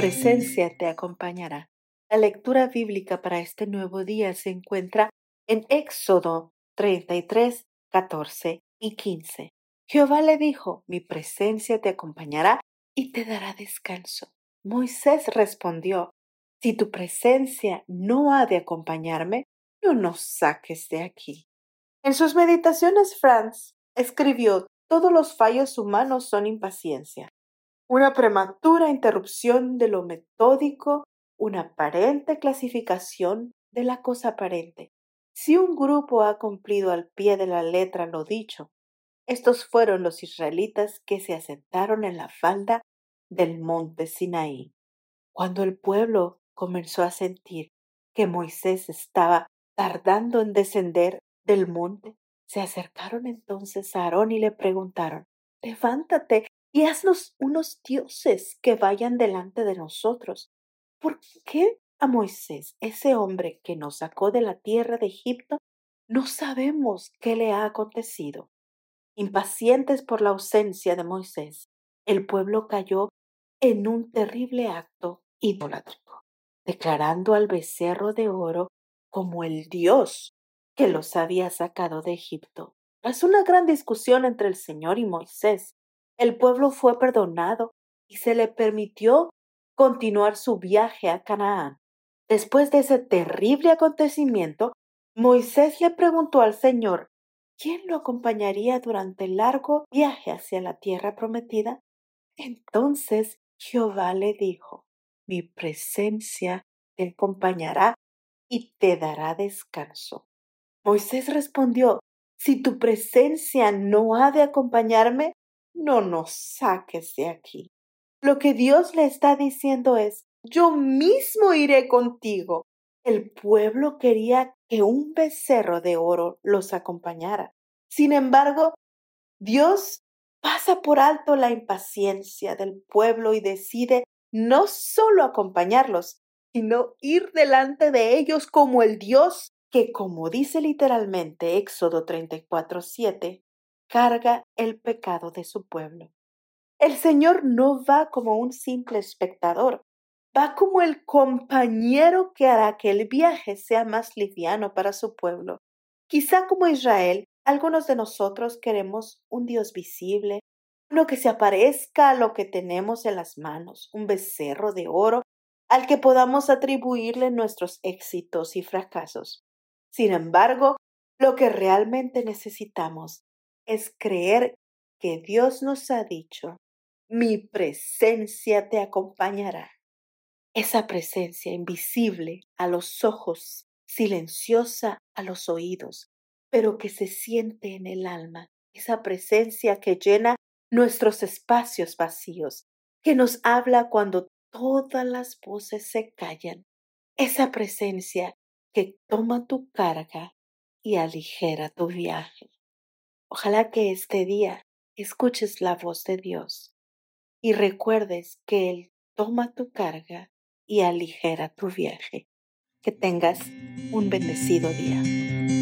presencia te acompañará. La lectura bíblica para este nuevo día se encuentra en Éxodo 33, 14 y 15. Jehová le dijo, mi presencia te acompañará y te dará descanso. Moisés respondió, si tu presencia no ha de acompañarme, no nos saques de aquí. En sus meditaciones, Franz escribió, todos los fallos humanos son impaciencia, una prematura interrupción de lo metódico, una aparente clasificación de la cosa aparente. Si un grupo ha cumplido al pie de la letra lo dicho, estos fueron los israelitas que se asentaron en la falda del monte Sinaí. Cuando el pueblo comenzó a sentir que Moisés estaba tardando en descender del monte, se acercaron entonces a Aarón y le preguntaron, levántate y haznos unos dioses que vayan delante de nosotros. ¿Por qué a Moisés, ese hombre que nos sacó de la tierra de Egipto, no sabemos qué le ha acontecido? Impacientes por la ausencia de Moisés, el pueblo cayó en un terrible acto idolátrico, declarando al becerro de oro como el Dios que los había sacado de Egipto. Tras una gran discusión entre el Señor y Moisés, el pueblo fue perdonado y se le permitió continuar su viaje a Canaán. Después de ese terrible acontecimiento, Moisés le preguntó al Señor ¿quién lo acompañaría durante el largo viaje hacia la tierra prometida? Entonces Jehová le dijo, mi presencia te acompañará y te dará descanso. Moisés respondió, si tu presencia no ha de acompañarme, no nos saques de aquí. Lo que Dios le está diciendo es, yo mismo iré contigo. El pueblo quería que un becerro de oro los acompañara. Sin embargo, Dios pasa por alto la impaciencia del pueblo y decide no solo acompañarlos, sino ir delante de ellos como el Dios que, como dice literalmente Éxodo 34:7, carga el pecado de su pueblo. El Señor no va como un simple espectador, va como el compañero que hará que el viaje sea más liviano para su pueblo. Quizá como Israel, algunos de nosotros queremos un Dios visible, uno que se aparezca a lo que tenemos en las manos, un becerro de oro al que podamos atribuirle nuestros éxitos y fracasos. Sin embargo, lo que realmente necesitamos es creer que Dios nos ha dicho, mi presencia te acompañará. Esa presencia invisible a los ojos, silenciosa a los oídos, pero que se siente en el alma, esa presencia que llena nuestros espacios vacíos, que nos habla cuando todas las voces se callan, esa presencia que toma tu carga y aligera tu viaje. Ojalá que este día escuches la voz de Dios y recuerdes que Él toma tu carga y aligera tu viaje. Que tengas un bendecido día.